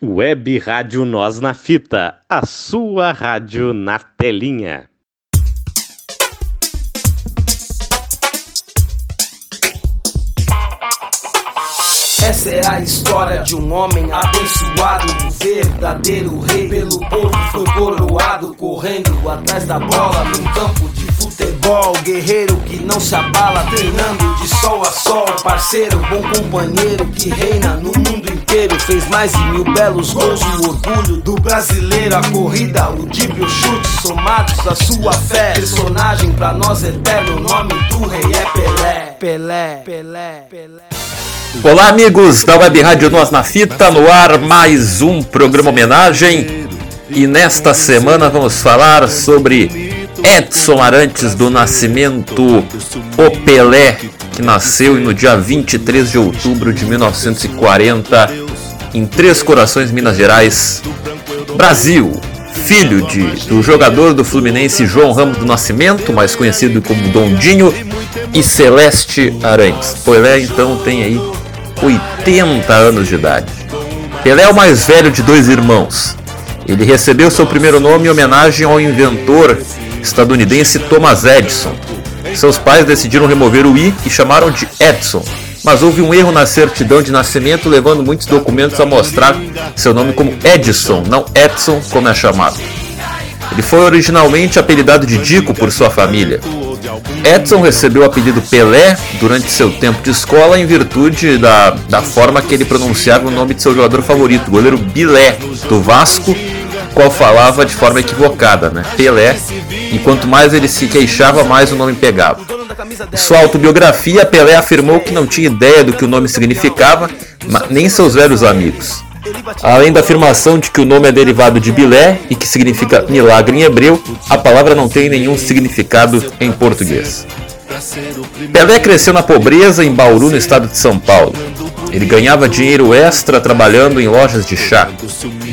Web Rádio Nós na Fita, a sua rádio na telinha. Essa é a história de um homem abençoado, um verdadeiro rei. Pelo povo foi coroado, correndo atrás da bola num campo de futebol. Guerreiro que não se abala, treinando de sol a sol. Parceiro, bom companheiro que reina no mundo inteiro. Fez mais de mil belos gols, o orgulho do brasileiro. A corrida, o drible, o chute, somados à sua fé. Personagem pra nós eterno, o nome do rei é Pelé. Pelé, Pelé, Pelé. Olá, amigos da Web Rádio Nós na Fita, no ar mais um programa homenagem. E nesta semana vamos falar sobre Edson Arantes do Nascimento, o Pelé, que nasceu no dia 23 de outubro de 1940 em Três Corações, Minas Gerais, Brasil. Filho de, do jogador do Fluminense João Ramos do Nascimento, mais conhecido como Dondinho, e Celeste Arantes. Pelé então tem aí 80 anos de idade. Pelé é o mais velho de dois irmãos. Ele recebeu seu primeiro nome em homenagem ao inventor estadunidense Thomas Edison. Seus pais decidiram remover o i e chamaram de Edson, mas houve um erro na certidão de nascimento, levando muitos documentos a mostrar seu nome como Edison, não Edson como é chamado. Ele foi originalmente apelidado de Dico por sua família. Edson recebeu o apelido Pelé durante seu tempo de escola em virtude da, da forma que ele pronunciava o nome de seu jogador favorito, o goleiro Bilé, do Vasco, qual falava de forma equivocada, né? Pelé, e quanto mais ele se queixava, mais o nome pegava. Em sua autobiografia, Pelé afirmou que não tinha ideia do que o nome significava, nem seus velhos amigos. Além da afirmação de que o nome é derivado de Bilé e que significa milagre em hebreu, a palavra não tem nenhum significado em português. Pelé cresceu na pobreza em Bauru, no estado de São Paulo. Ele ganhava dinheiro extra trabalhando em lojas de chá.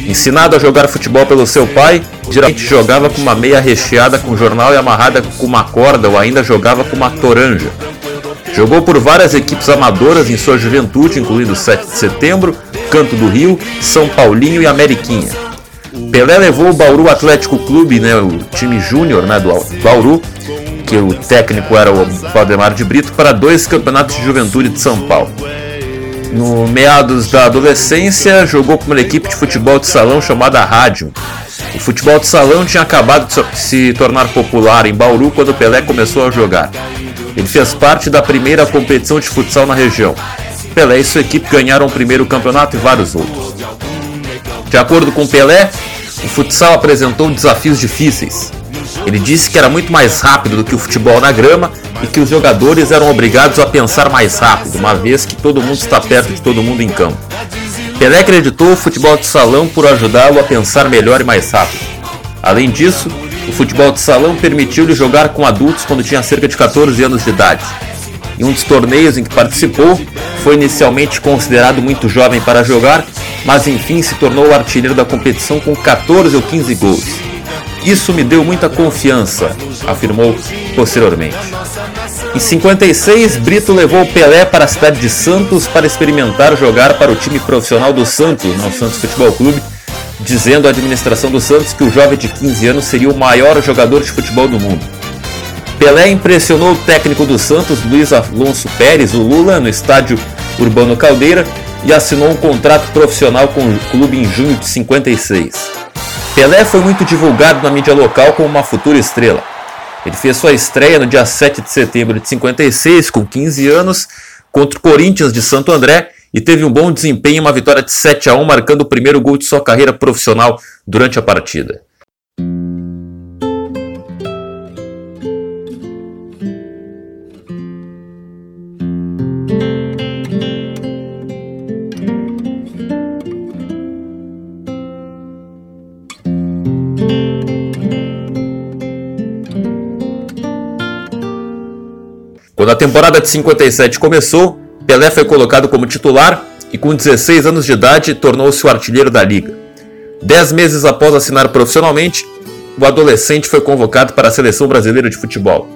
Ensinado a jogar futebol pelo seu pai, geralmente jogava com uma meia recheada com jornal e amarrada com uma corda ou ainda jogava com uma toranja. Jogou por várias equipes amadoras em sua juventude, incluindo 7 de setembro, Canto do Rio, São Paulinho e Ameriquinha. Pelé levou o Bauru Atlético Clube, né, o time júnior né, do Bauru, que o técnico era o Valdemar de Brito, para dois campeonatos de juventude de São Paulo. No meados da adolescência, jogou com uma equipe de futebol de salão chamada Rádio. O futebol de salão tinha acabado de se tornar popular em Bauru quando Pelé começou a jogar. Ele fez parte da primeira competição de futsal na região. Pelé e sua equipe ganharam o primeiro campeonato e vários outros. De acordo com Pelé, o futsal apresentou desafios difíceis. Ele disse que era muito mais rápido do que o futebol na grama e que os jogadores eram obrigados a pensar mais rápido, uma vez que todo mundo está perto de todo mundo em campo. Pelé acreditou o futebol de salão por ajudá-lo a pensar melhor e mais rápido. Além disso, o futebol de salão permitiu-lhe jogar com adultos quando tinha cerca de 14 anos de idade. Em um dos torneios em que participou, foi inicialmente considerado muito jovem para jogar, mas enfim se tornou o artilheiro da competição com 14 ou 15 gols. Isso me deu muita confiança, afirmou posteriormente. Em 56, Brito levou Pelé para a cidade de Santos para experimentar jogar para o time profissional do Santos, no Santos Futebol Clube, dizendo à administração do Santos que o jovem de 15 anos seria o maior jogador de futebol do mundo. Pelé impressionou o técnico do Santos, Luiz Alonso Pérez, o Lula, no estádio Urbano Caldeira e assinou um contrato profissional com o clube em junho de 56. Pelé foi muito divulgado na mídia local como uma futura estrela. Ele fez sua estreia no dia 7 de setembro de 56, com 15 anos, contra o Corinthians de Santo André e teve um bom desempenho em uma vitória de 7 a 1, marcando o primeiro gol de sua carreira profissional durante a partida. Temporada de 57 começou, Pelé foi colocado como titular e com 16 anos de idade tornou-se o artilheiro da liga. Dez meses após assinar profissionalmente, o adolescente foi convocado para a seleção brasileira de futebol.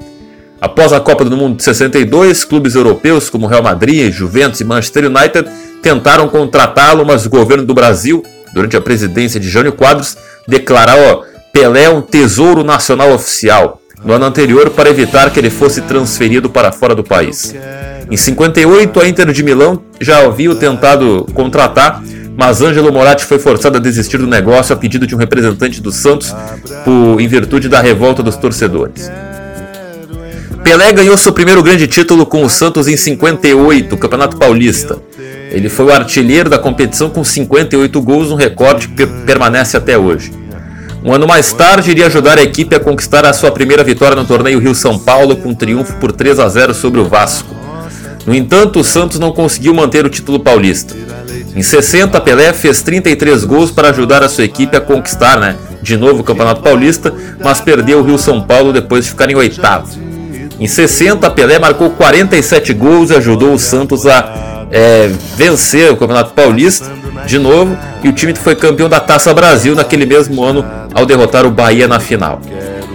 Após a Copa do Mundo de 62, clubes europeus como Real Madrid, Juventus e Manchester United tentaram contratá-lo, mas o governo do Brasil durante a presidência de Jânio Quadros, declarar ó, Pelé é um tesouro nacional oficial no ano anterior para evitar que ele fosse transferido para fora do país. Em 58, a Inter de Milão já havia tentado contratar, mas Ângelo Moratti foi forçado a desistir do negócio a pedido de um representante do Santos por, em virtude da revolta dos torcedores. Pelé ganhou seu primeiro grande título com o Santos em 58, o Campeonato Paulista. Ele foi o artilheiro da competição com 58 gols, um recorde que permanece até hoje. Um ano mais tarde, iria ajudar a equipe a conquistar a sua primeira vitória no torneio Rio-São Paulo com um triunfo por 3 a 0 sobre o Vasco. No entanto, o Santos não conseguiu manter o título paulista. Em 60, Pelé fez 33 gols para ajudar a sua equipe a conquistar né, de novo o Campeonato Paulista, mas perdeu o Rio-São Paulo depois de ficar em oitavo. Em 60, Pelé marcou 47 gols e ajudou o Santos a é, vencer o Campeonato Paulista de novo, e o time foi campeão da Taça Brasil naquele mesmo ano ao derrotar o Bahia na final.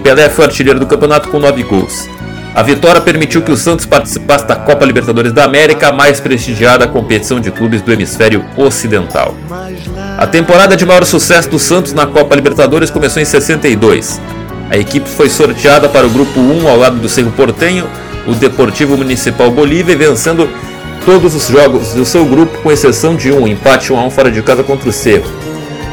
Pelé foi artilheiro do campeonato com 9 gols. A vitória permitiu que o Santos participasse da Copa Libertadores da América, a mais prestigiada competição de clubes do hemisfério ocidental. A temporada de maior sucesso do Santos na Copa Libertadores começou em 62. A equipe foi sorteada para o grupo 1 ao lado do Cerro Portenho, o Deportivo Municipal Bolívia, vencendo todos os jogos do seu grupo, com exceção de um empate 1 a 1 fora de casa contra o Cerro.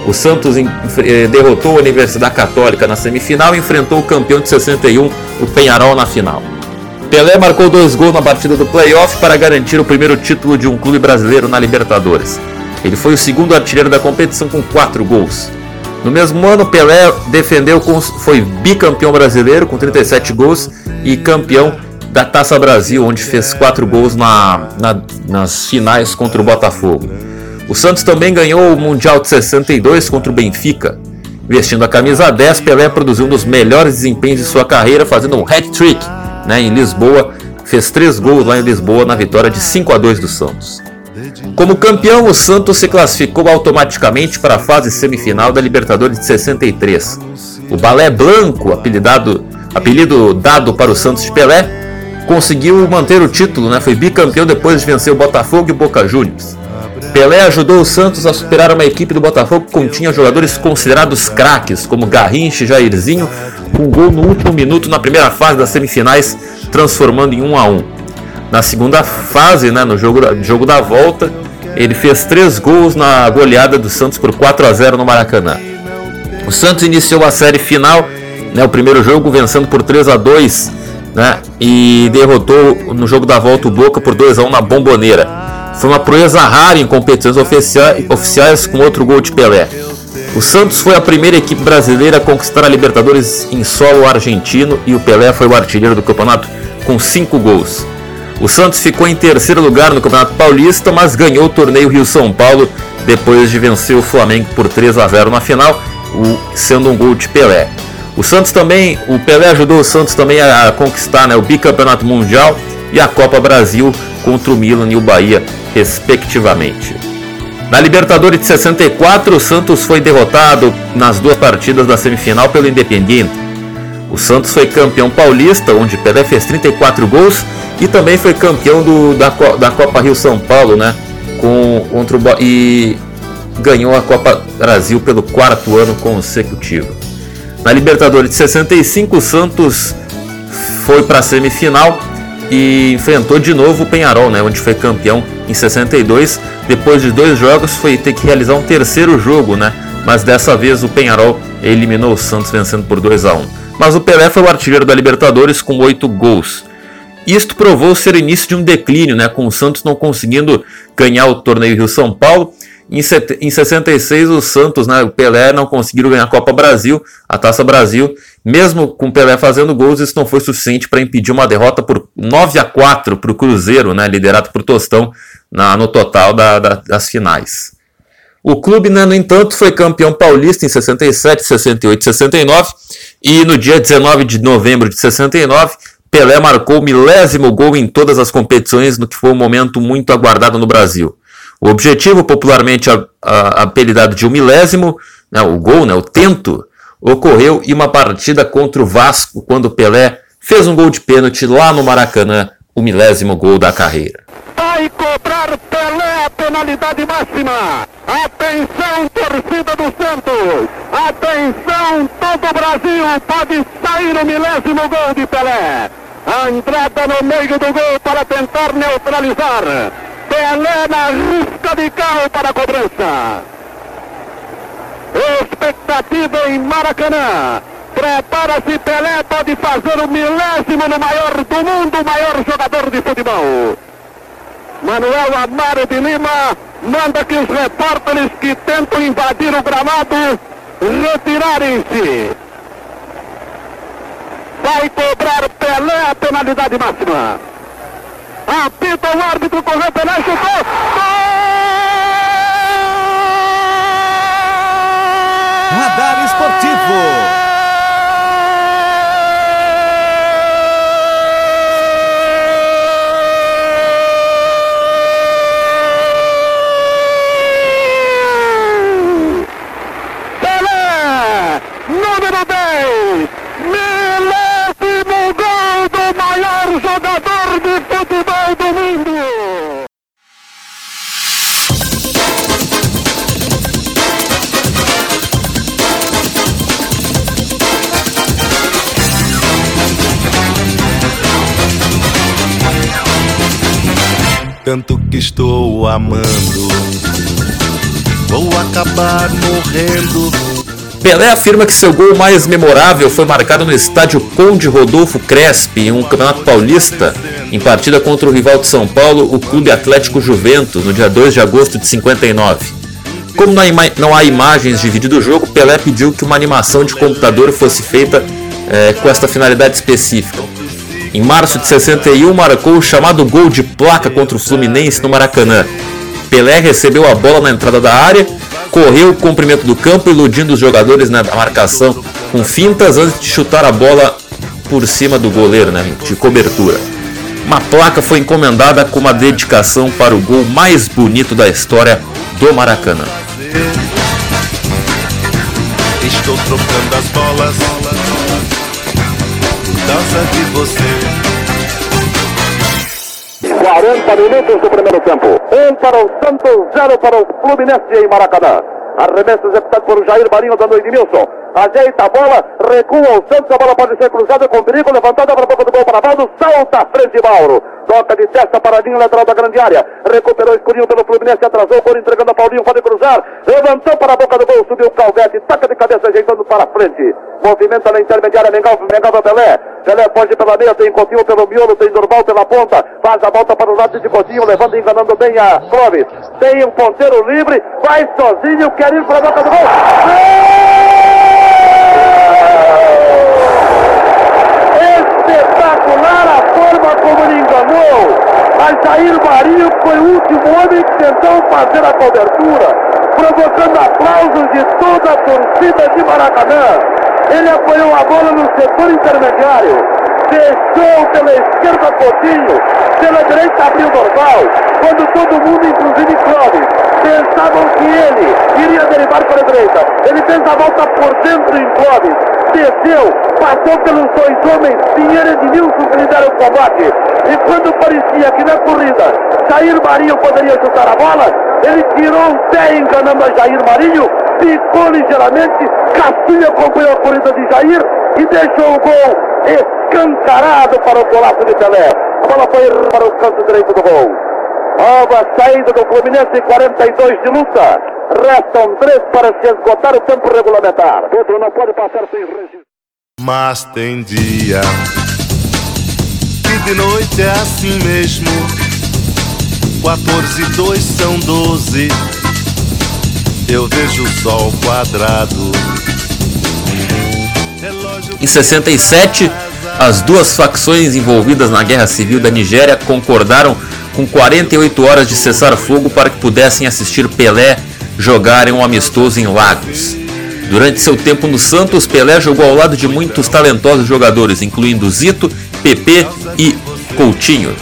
O Santos eh, derrotou a Universidade Católica na semifinal e enfrentou o campeão de 61, o Penharol, na final. Pelé marcou dois gols na partida do playoff para garantir o primeiro título de um clube brasileiro na Libertadores. Ele foi o segundo artilheiro da competição com quatro gols. No mesmo ano, Pelé defendeu foi bicampeão brasileiro com 37 gols e campeão da Taça Brasil, onde fez quatro gols na, na, nas finais contra o Botafogo. O Santos também ganhou o Mundial de 62 contra o Benfica. Vestindo a camisa 10, Pelé produziu um dos melhores desempenhos de sua carreira, fazendo um hat-trick né, em Lisboa. Fez três gols lá em Lisboa na vitória de 5 a 2 do Santos. Como campeão, o Santos se classificou automaticamente para a fase semifinal da Libertadores de 63. O Balé Blanco, apelidado, apelido dado para o Santos de Pelé, conseguiu manter o título, né? foi bicampeão depois de vencer o Botafogo e o Boca Juniors. Pelé ajudou o Santos a superar uma equipe do Botafogo que continha jogadores considerados craques, como Garrincha e Jairzinho, com gol no último minuto na primeira fase das semifinais, transformando em 1 a 1. Na segunda fase, né, no jogo, jogo da volta, ele fez três gols na goleada do Santos por 4 a 0 no Maracanã. O Santos iniciou a série final, né, o primeiro jogo vencendo por 3 a 2 né, e derrotou no jogo da volta o Boca por 2 a 1 na Bomboneira. Foi uma proeza rara em competições oficiais com outro gol de Pelé. O Santos foi a primeira equipe brasileira a conquistar a Libertadores em solo argentino e o Pelé foi o artilheiro do campeonato com cinco gols. O Santos ficou em terceiro lugar no Campeonato Paulista, mas ganhou o torneio Rio-São Paulo depois de vencer o Flamengo por 3 a 0 na final, sendo um gol de Pelé. O Santos também, o Pelé ajudou o Santos também a conquistar né, o bicampeonato mundial e a Copa Brasil contra o Milan e o Bahia, respectivamente. Na Libertadores de 64, o Santos foi derrotado nas duas partidas da semifinal pelo Independiente. O Santos foi campeão paulista, onde Pelé fez 34 gols, e também foi campeão do, da, da Copa Rio São Paulo, né? Com, contra o, e ganhou a Copa Brasil pelo quarto ano consecutivo. Na Libertadores de 65, o Santos foi para a semifinal e enfrentou de novo o Penharol, né, onde foi campeão em 62. Depois de dois jogos, foi ter que realizar um terceiro jogo, né, mas dessa vez o Penharol eliminou o Santos vencendo por 2 a 1. Mas o Pelé foi o artilheiro da Libertadores com oito gols. Isto provou ser o início de um declínio, né, com o Santos não conseguindo ganhar o torneio Rio-São Paulo em, 66, o Santos, né, o Pelé, não conseguiram ganhar a Copa Brasil, a Taça Brasil. Mesmo com o Pelé fazendo gols, isso não foi suficiente para impedir uma derrota por 9 a 4 para o Cruzeiro, né, liderado por Tostão, na, no total da, da, das finais. O clube, né, no entanto, foi campeão paulista em 67, 68 e 69, e no dia 19 de novembro de 69, Pelé marcou o milésimo gol em todas as competições, no que foi um momento muito aguardado no Brasil. O objetivo, popularmente a, a, apelidado de um milésimo, né, o gol, né, o tento, ocorreu em uma partida contra o Vasco, quando Pelé fez um gol de pênalti lá no Maracanã, o milésimo gol da carreira. Vai cobrar Pelé penalidade máxima. Atenção, torcida do Santos. Atenção, todo o Brasil pode sair o milésimo gol de Pelé. A entrada no meio do gol para tentar neutralizar. Pelé na risca de carro para a cobrança. Expectativa em Maracanã. Prepara-se Pelé, pode fazer o milésimo no maior do mundo, o maior jogador de futebol. Manuel Amaro de Lima manda que os repórteres que tentam invadir o gramado retirarem-se. Vai cobrar Pelé a penalidade máxima. Apita o árbitro, correu Pelé, chutou. Radar Esportivo. Que estou amando. Vou acabar morrendo. Pelé afirma que seu gol mais memorável foi marcado no estádio Conde Rodolfo Crespi, em um campeonato paulista, em partida contra o rival de São Paulo, o Clube Atlético Juventus, no dia 2 de agosto de 59. Como não há imagens de vídeo do jogo, Pelé pediu que uma animação de computador fosse feita é, com esta finalidade específica. Em março de 61, marcou o chamado gol de placa contra o Fluminense no Maracanã. Pelé recebeu a bola na entrada da área, correu o comprimento do campo, iludindo os jogadores na marcação com fintas antes de chutar a bola por cima do goleiro, né, de cobertura. Uma placa foi encomendada com uma dedicação para o gol mais bonito da história do Maracanã. Estou trocando as bolas de você. 40 minutos do primeiro tempo. Um para o Santos, zero para o Fluminense em Maracanã. Arremesso executado por Jair Marinho dando Edmilson. Ajeita a bola, recua o Santos, a bola pode ser cruzada com perigo, levantada para a boca do gol para Valdo, salta à frente Mauro. Toca de testa, paradinho, lateral da grande área. Recuperou escurinho pelo Fluminense, atrasou, por entregando a Paulinho, pode cruzar. Levantou para a boca do gol, subiu o Calvete, taca de cabeça, ajeitando para frente. Movimenta na intermediária, Mengal, Mengal Pelé. Pelé foge pela meia, tem Coutinho pelo miolo, tem Durval pela ponta. Faz a volta para o lado de Coutinho, levando enganando bem a Clóvis. Tem um ponteiro livre, vai sozinho, quer ir para a boca do gol. Espetacular ele enganou. Mas Jair Marinho foi o último homem que tentou fazer a cobertura, provocando aplausos de toda a torcida de Maracanã. Ele apoiou a bola no setor intermediário, deixou pela esquerda Coutinho, pela direita abriu Dorval, quando todo mundo, inclusive Clóvis, pensavam que ele iria derivar para a direita. Ele fez a volta por dentro em Clóvis, desceu, passou pelos dois homens, Pinheiro e Edmilson que lideram o combate. E quando parecia que na corrida Jair Marinho poderia chutar a bola, ele tirou o pé enganando a Jair Marinho, ficou ligeiramente, Castilho acompanhou a corrida de Jair e deixou o gol escancarado para o golaço de Pelé. A bola foi para o canto direito do gol. Nova saída do Fluminense, 42 de luta. Restam três para se esgotar o tempo regulamentar. Pedro não pode passar sem registro. Mas tem dia que de noite é assim mesmo. 14 e 2 são 12. Eu vejo o sol quadrado. Em 67, as duas facções envolvidas na Guerra Civil da Nigéria concordaram com 48 horas de cessar fogo para que pudessem assistir Pelé jogar em um amistoso em Lagos. Durante seu tempo no Santos, Pelé jogou ao lado de muitos talentosos jogadores, incluindo Zito, Pepe e Coutinho.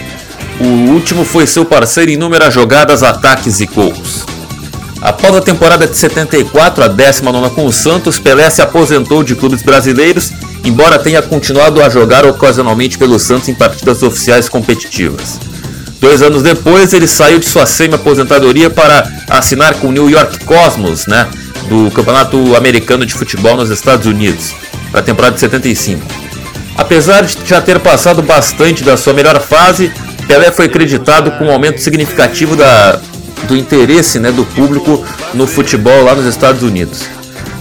O último foi seu parceiro em inúmeras jogadas, ataques e gols. Após a temporada de 74, a 19 com o Santos, Pelé se aposentou de clubes brasileiros, embora tenha continuado a jogar ocasionalmente pelo Santos em partidas oficiais competitivas. Dois anos depois, ele saiu de sua semi-aposentadoria para assinar com o New York Cosmos, né, do Campeonato Americano de Futebol nos Estados Unidos, para a temporada de 75. Apesar de já ter passado bastante da sua melhor fase, Pelé foi acreditado com um aumento significativo da, do interesse né, do público no futebol lá nos Estados Unidos.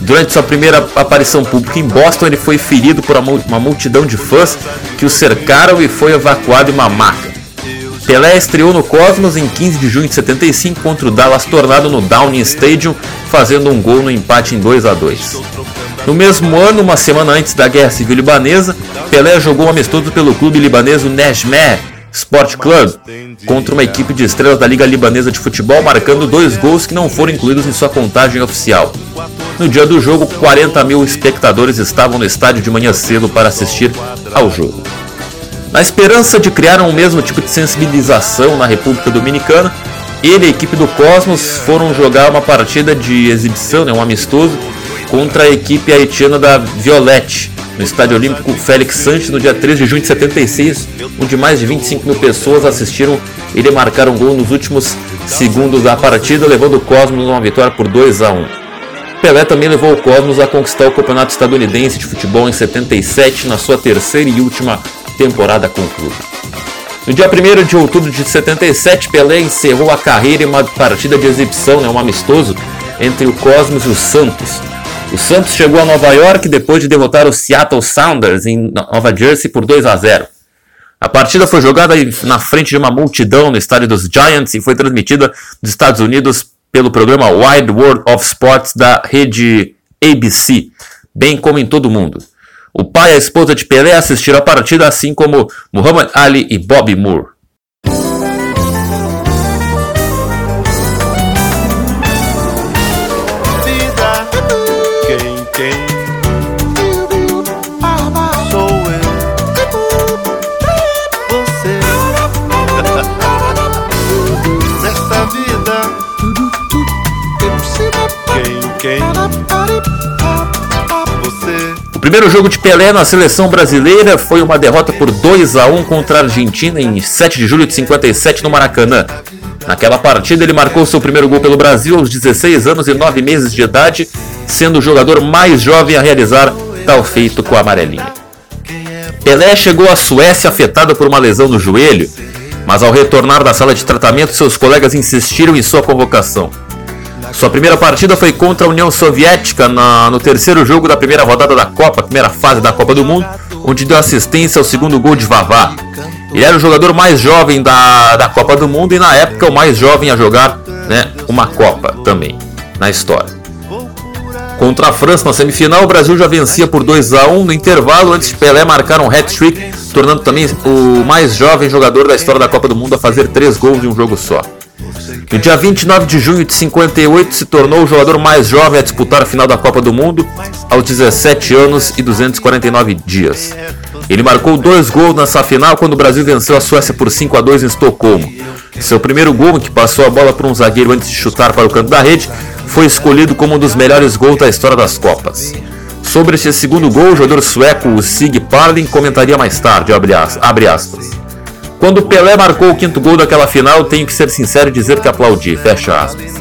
Durante sua primeira aparição pública em Boston, ele foi ferido por uma multidão de fãs que o cercaram e foi evacuado em uma maca. Pelé estreou no Cosmos em 15 de junho de 75 contra o Dallas Tornado no Downing Stadium, fazendo um gol no empate em 2 a 2. No mesmo ano, uma semana antes da Guerra Civil Libanesa, Pelé jogou um amistoso pelo clube libanês Nejmeh Sport Club contra uma equipe de estrelas da Liga Libanesa de Futebol, marcando dois gols que não foram incluídos em sua contagem oficial. No dia do jogo, 40 mil espectadores estavam no estádio de manhã cedo para assistir ao jogo. Na esperança de criar um mesmo tipo de sensibilização na República Dominicana, ele e a equipe do Cosmos foram jogar uma partida de exibição, né, um amistoso, contra a equipe haitiana da Violette, no Estádio Olímpico Félix Santos no dia 3 de junho de 76, onde mais de 25 mil pessoas assistiram ele marcar um gol nos últimos segundos da partida, levando o Cosmos a uma vitória por 2 a 1. Pelé também levou o Cosmos a conquistar o Campeonato Estadunidense de Futebol em 77, na sua terceira e última temporada com o clube. No dia 1 de outubro de 77, Pelé encerrou a carreira em uma partida de exibição, né, um amistoso, entre o Cosmos e o Santos, o Santos chegou a Nova York depois de derrotar o Seattle Sounders em Nova Jersey por 2 a 0. A partida foi jogada na frente de uma multidão no estádio dos Giants e foi transmitida dos Estados Unidos pelo programa Wide World of Sports da rede ABC, bem como em todo o mundo. O pai e a esposa de Pelé assistiram a partida, assim como Muhammad Ali e Bobby Moore. O primeiro jogo de Pelé na seleção brasileira foi uma derrota por 2 a 1 contra a Argentina em 7 de julho de 57 no Maracanã. Naquela partida ele marcou seu primeiro gol pelo Brasil aos 16 anos e 9 meses de idade, sendo o jogador mais jovem a realizar tal feito com a amarelinha. Pelé chegou à Suécia afetado por uma lesão no joelho, mas ao retornar da sala de tratamento seus colegas insistiram em sua convocação. Sua primeira partida foi contra a União Soviética na, no terceiro jogo da primeira rodada da Copa, primeira fase da Copa do Mundo, onde deu assistência ao segundo gol de Vavá. Ele era o jogador mais jovem da, da Copa do Mundo e na época o mais jovem a jogar né, uma Copa também, na história. Contra a França na semifinal, o Brasil já vencia por 2 a 1 no intervalo antes de Pelé marcar um hat-trick, tornando também o mais jovem jogador da história da Copa do Mundo a fazer três gols em um jogo só. No dia 29 de junho de 58, se tornou o jogador mais jovem a disputar a final da Copa do Mundo, aos 17 anos e 249 dias. Ele marcou dois gols nessa final quando o Brasil venceu a Suécia por 5 a 2 em Estocolmo. Seu primeiro gol, que passou a bola para um zagueiro antes de chutar para o canto da rede, foi escolhido como um dos melhores gols da história das Copas. Sobre esse segundo gol, o jogador sueco Sig Parlin comentaria mais tarde, abre aspas. Quando Pelé marcou o quinto gol daquela final, tenho que ser sincero e dizer que aplaudi. Fecha aspas.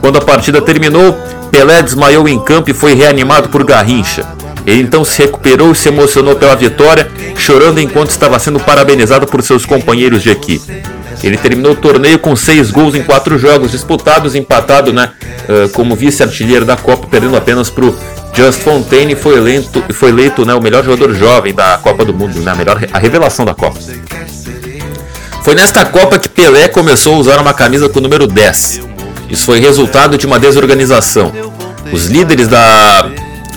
Quando a partida terminou, Pelé desmaiou em campo e foi reanimado por Garrincha. Ele então se recuperou e se emocionou pela vitória, chorando enquanto estava sendo parabenizado por seus companheiros de equipe. Ele terminou o torneio com seis gols em quatro jogos disputados, empatado né, como vice-artilheiro da Copa, perdendo apenas para o Just Fontaine e foi eleito, foi eleito né, o melhor jogador jovem da Copa do Mundo, né, a, melhor, a revelação da Copa. Foi nesta Copa que Pelé começou a usar uma camisa com o número 10. Isso foi resultado de uma desorganização. Os líderes da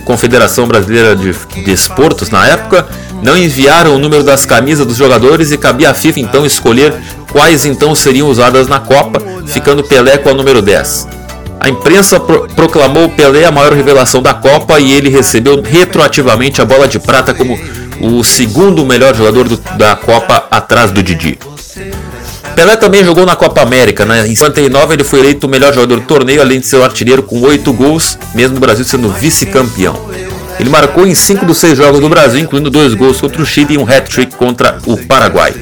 Confederação Brasileira de Desportos na época não enviaram o número das camisas dos jogadores e cabia à FIFA então escolher quais então seriam usadas na Copa, ficando Pelé com o número 10. A imprensa pro proclamou Pelé a maior revelação da Copa e ele recebeu retroativamente a bola de prata como o segundo melhor jogador do, da Copa atrás do Didi. Pelé também jogou na Copa América, né? Em 59 ele foi eleito o melhor jogador do torneio, além de ser o artilheiro com 8 gols, mesmo o Brasil sendo vice-campeão. Ele marcou em 5 dos 6 jogos do Brasil, incluindo 2 gols contra o Chile e um hat-trick contra o Paraguai.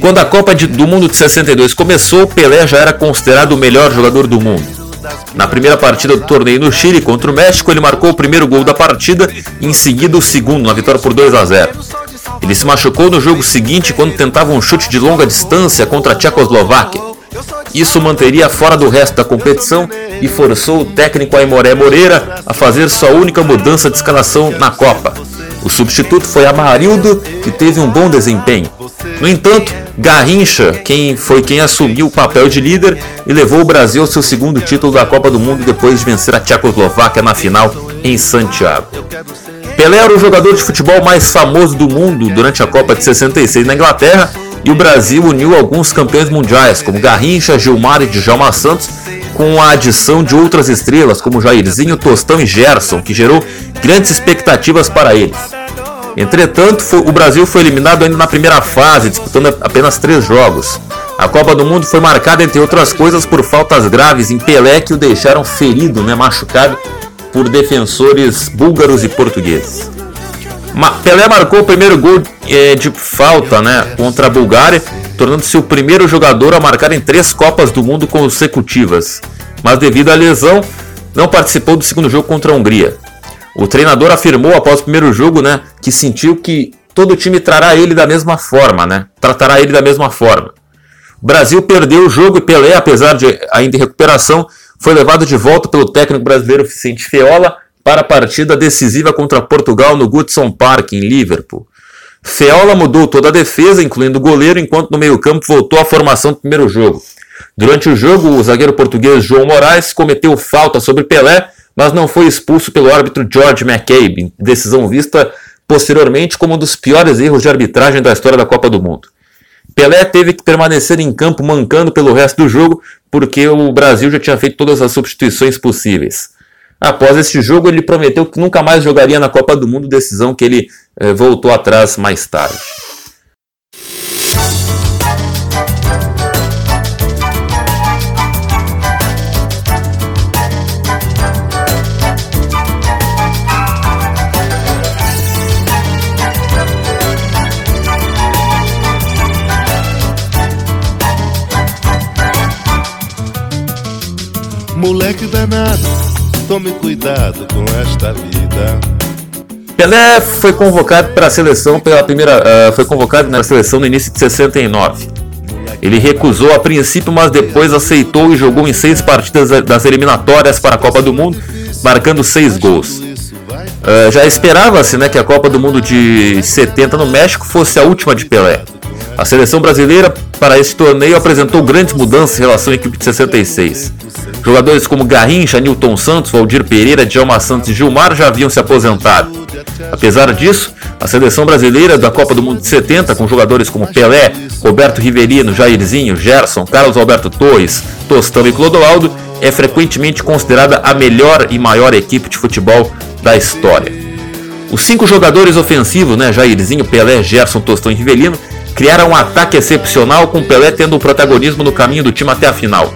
Quando a Copa do Mundo de 62 começou, Pelé já era considerado o melhor jogador do mundo. Na primeira partida do torneio no Chile contra o México, ele marcou o primeiro gol da partida e em seguida o segundo, na vitória por 2 a 0. Ele se machucou no jogo seguinte quando tentava um chute de longa distância contra a Tchecoslováquia. Isso manteria fora do resto da competição e forçou o técnico Aimoré Moreira a fazer sua única mudança de escalação na Copa. O substituto foi Amarildo, que teve um bom desempenho. No entanto, Garrincha quem foi quem assumiu o papel de líder e levou o Brasil ao seu segundo título da Copa do Mundo depois de vencer a Tchecoslováquia na final em Santiago. Pelé era o jogador de futebol mais famoso do mundo durante a Copa de 66 na Inglaterra e o Brasil uniu alguns campeões mundiais, como Garrincha, Gilmar e Djalma Santos, com a adição de outras estrelas como Jairzinho, Tostão e Gerson, que gerou grandes expectativas para eles. Entretanto, o Brasil foi eliminado ainda na primeira fase, disputando apenas três jogos. A Copa do Mundo foi marcada, entre outras coisas, por faltas graves em Pelé que o deixaram ferido, né, machucado por defensores búlgaros e portugueses. Pelé marcou o primeiro gol é, de falta né, contra a Bulgária, tornando-se o primeiro jogador a marcar em três Copas do Mundo consecutivas. Mas devido à lesão, não participou do segundo jogo contra a Hungria. O treinador afirmou após o primeiro jogo, né, que sentiu que todo time trará ele da mesma forma, né? Tratará ele da mesma forma. O Brasil perdeu o jogo e Pelé, apesar de ainda em recuperação, foi levado de volta pelo técnico brasileiro Vicente Feola para a partida decisiva contra Portugal no Goodson Park, em Liverpool. Feola mudou toda a defesa, incluindo o goleiro, enquanto no meio-campo voltou à formação do primeiro jogo. Durante o jogo, o zagueiro português João Moraes cometeu falta sobre Pelé mas não foi expulso pelo árbitro George McCabe, decisão vista posteriormente como um dos piores erros de arbitragem da história da Copa do Mundo. Pelé teve que permanecer em campo mancando pelo resto do jogo, porque o Brasil já tinha feito todas as substituições possíveis. Após este jogo, ele prometeu que nunca mais jogaria na Copa do Mundo, decisão que ele eh, voltou atrás mais tarde. Danado, tome cuidado com esta vida. Pelé foi convocado para a seleção pela primeira, uh, foi convocado na seleção no início de 69. Ele recusou a princípio, mas depois aceitou e jogou em seis partidas das eliminatórias para a Copa do Mundo, marcando seis gols. Uh, já esperava-se né, que a Copa do Mundo de 70 no México fosse a última de Pelé. A seleção brasileira para esse torneio apresentou grandes mudanças em relação à equipe de 66. Jogadores como Garrincha, Newton Santos, Valdir Pereira, Djalma Santos e Gilmar já haviam se aposentado. Apesar disso, a seleção brasileira da Copa do Mundo de 70, com jogadores como Pelé, Roberto Rivelino, Jairzinho, Gerson, Carlos Alberto Torres, Tostão e Clodoaldo, é frequentemente considerada a melhor e maior equipe de futebol da história. Os cinco jogadores ofensivos, né, Jairzinho, Pelé, Gerson, Tostão e Rivelino, criaram um ataque excepcional com Pelé tendo o protagonismo no caminho do time até a final.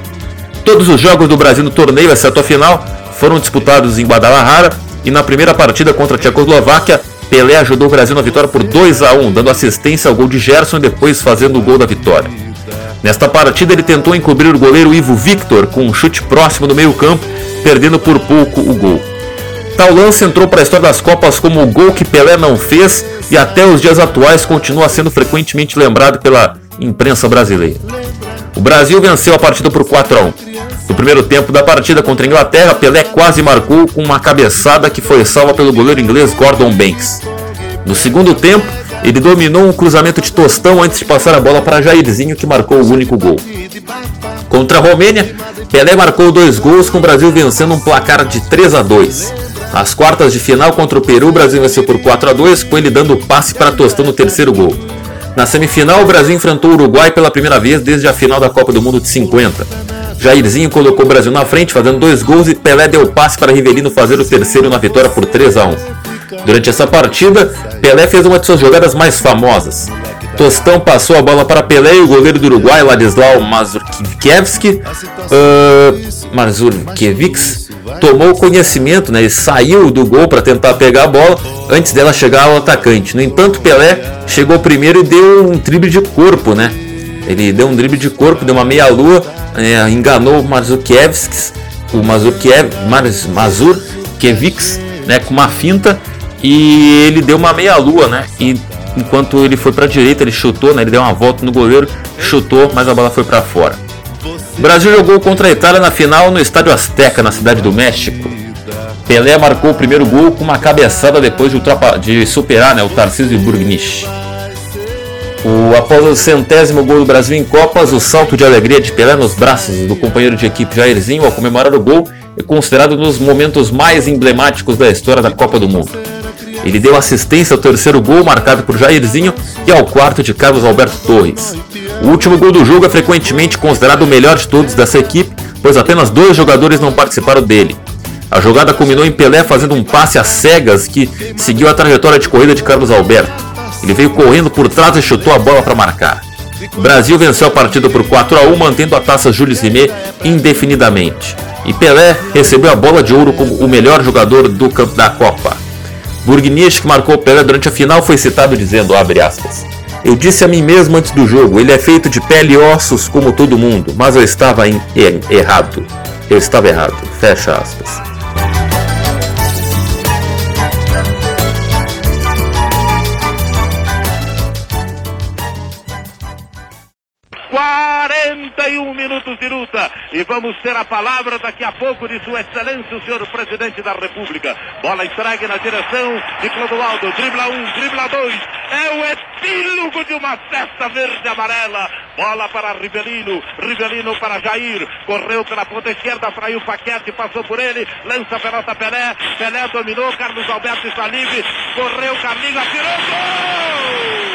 Todos os jogos do Brasil no torneio, exceto a final, foram disputados em Guadalajara e na primeira partida contra a Tchecoslováquia, Pelé ajudou o Brasil na vitória por 2 a 1, dando assistência ao gol de Gerson e depois fazendo o gol da vitória. Nesta partida ele tentou encobrir o goleiro Ivo Victor com um chute próximo do meio-campo, perdendo por pouco o gol. Tal lance entrou para a história das Copas como o gol que Pelé não fez e até os dias atuais continua sendo frequentemente lembrado pela imprensa brasileira. O Brasil venceu a partida por 4 a 1. No primeiro tempo da partida contra a Inglaterra, Pelé quase marcou com uma cabeçada que foi salva pelo goleiro inglês Gordon Banks. No segundo tempo, ele dominou um cruzamento de tostão antes de passar a bola para Jairzinho, que marcou o único gol. Contra a Romênia, Pelé marcou dois gols com o Brasil vencendo um placar de 3 a 2. Nas quartas de final contra o Peru, o Brasil venceu por 4 a 2, com ele dando o passe para Tostão no terceiro gol. Na semifinal, o Brasil enfrentou o Uruguai pela primeira vez desde a final da Copa do Mundo de 50. Jairzinho colocou o Brasil na frente, fazendo dois gols, e Pelé deu o passe para Rivelino fazer o terceiro na vitória por 3 a 1. Durante essa partida, Pelé fez uma de suas jogadas mais famosas. Tostão passou a bola para Pelé e o goleiro do Uruguai, Ladislau Mazurkiewicz, uh, Mazurkiewicz tomou conhecimento, né, e saiu do gol para tentar pegar a bola antes dela chegar ao atacante. No entanto, Pelé chegou primeiro e deu um drible de corpo, né? Ele deu um drible de corpo, deu uma meia-lua, é, enganou o Mazurkiewicz, o Mazurkiev, Mazurkiewicz, né, com uma finta e ele deu uma meia-lua, né? E enquanto ele foi para a direita, ele chutou, né? Ele deu uma volta no goleiro, chutou, mas a bola foi para fora. O Brasil jogou contra a Itália na final no Estádio Azteca, na cidade do México. Pelé marcou o primeiro gol com uma cabeçada depois de, de superar né, o Tarcísio Burgnich. O, após o centésimo gol do Brasil em Copas, o salto de alegria de Pelé nos braços do companheiro de equipe Jairzinho ao comemorar o gol é considerado um dos momentos mais emblemáticos da história da Copa do Mundo. Ele deu assistência ao terceiro gol marcado por Jairzinho e ao quarto de Carlos Alberto Torres. O último gol do jogo é frequentemente considerado o melhor de todos dessa equipe, pois apenas dois jogadores não participaram dele. A jogada culminou em Pelé fazendo um passe às cegas que seguiu a trajetória de corrida de Carlos Alberto. Ele veio correndo por trás e chutou a bola para marcar. O Brasil venceu a partida por 4 a 1, mantendo a taça Jules Rimet indefinidamente. E Pelé recebeu a bola de ouro como o melhor jogador do campo da Copa. Burguinich, que marcou Pelé durante a final, foi citado dizendo, aspas, Eu disse a mim mesmo antes do jogo, ele é feito de pele e ossos como todo mundo, mas eu estava em, er, errado. Eu estava errado. Fecha aspas. 41 minutos de luta. E vamos ter a palavra daqui a pouco de Sua Excelência, o senhor Presidente da República. Bola entregue na direção de Clodoaldo. Dribla um, dribla dois. É o epílogo de uma festa verde amarela. Bola para Rivelino. Rivelino para Jair. Correu pela ponta esquerda, fraiu Paquete, passou por ele. Lança a pelota Pelé. Pelé dominou. Carlos Alberto está livre. Correu, Carlinhos, atirou. Gol!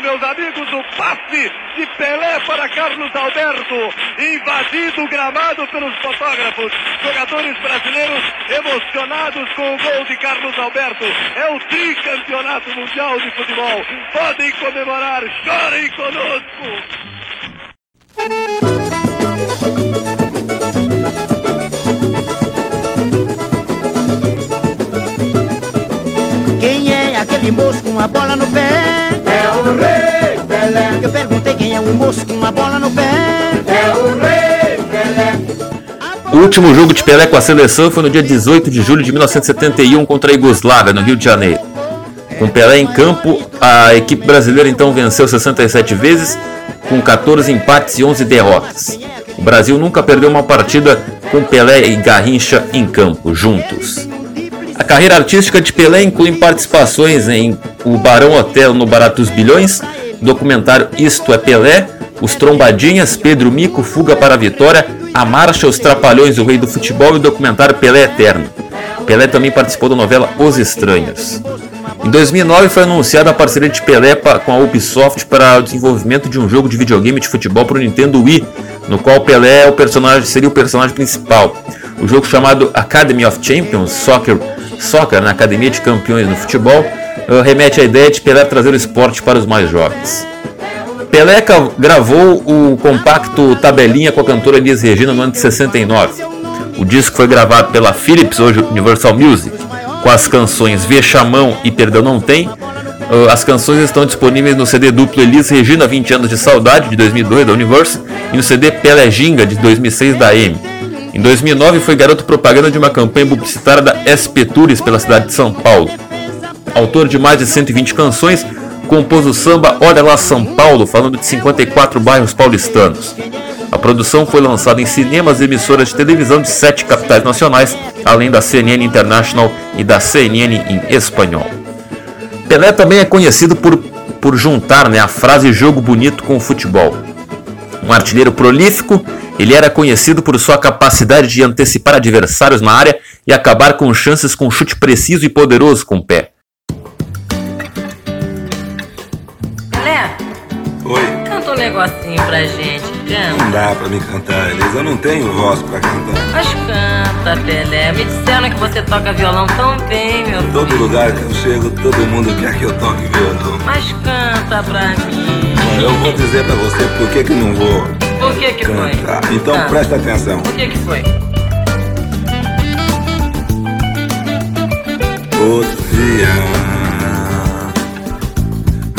Meus amigos, o passe de Pelé para Carlos Alberto, invadido o gramado pelos fotógrafos. Jogadores brasileiros emocionados com o gol de Carlos Alberto. É o tricampeonato mundial de futebol. Podem comemorar, chorem conosco. É aquele moço com a bola no pé? É o moço com a bola no pé. É o rei Pelé. O último jogo de Pelé com a seleção foi no dia 18 de julho de 1971 contra a Iugoslávia, no Rio de Janeiro. Com Pelé em campo, a equipe brasileira então venceu 67 vezes, com 14 empates e 11 derrotas. O Brasil nunca perdeu uma partida com Pelé e Garrincha em campo, juntos. A carreira artística de Pelé inclui participações em O Barão Hotel no Barato dos Bilhões, documentário Isto é Pelé, Os Trombadinhas, Pedro Mico, Fuga para a Vitória, A Marcha, Os Trapalhões, O Rei do Futebol e o documentário Pelé Eterno. Pelé também participou da novela Os Estranhos. Em 2009 foi anunciada a parceria de Pelé com a Ubisoft para o desenvolvimento de um jogo de videogame de futebol para o Nintendo Wii, no qual Pelé é o personagem, seria o personagem principal. O jogo chamado Academy of Champions Soccer Soccer na Academia de Campeões no Futebol, remete à ideia de Pelé trazer o esporte para os mais jovens. Pelé gravou o compacto Tabelinha com a cantora Elis Regina no ano de 69. O disco foi gravado pela Philips, hoje Universal Music, com as canções Vexamão e Perdão Não Tem. Eh, as canções estão disponíveis no CD duplo Elis Regina 20 anos de saudade de 2002 da Universal e no CD Pelé Ginga de 2006 da M. Em 2009 foi garoto propaganda de uma campanha publicitária da SP Tours pela cidade de São Paulo. Autor de mais de 120 canções, compôs o samba Olha lá São Paulo, falando de 54 bairros paulistanos. A produção foi lançada em cinemas e emissoras de televisão de sete capitais nacionais, além da CNN International e da CNN em espanhol. Pelé também é conhecido por, por juntar né, a frase jogo bonito com o futebol. Um artilheiro prolífico, ele era conhecido por sua capacidade de antecipar adversários na área e acabar com chances com chute preciso e poderoso com o pé. Pelé? Oi. Cantou um negocinho pra gente, canta. Não dá pra me cantar, Elisa. Eu não tenho voz pra cantar. Mas canta, Pelé. Me disseram que você toca violão tão bem, meu Em todo lugar que eu chego, todo mundo quer que eu toque violão. Mas canta pra mim. Eu vou dizer pra você por que que não vou Por que que foi? cantar. Então Ah. presta atenção. Por que que foi? Outro dia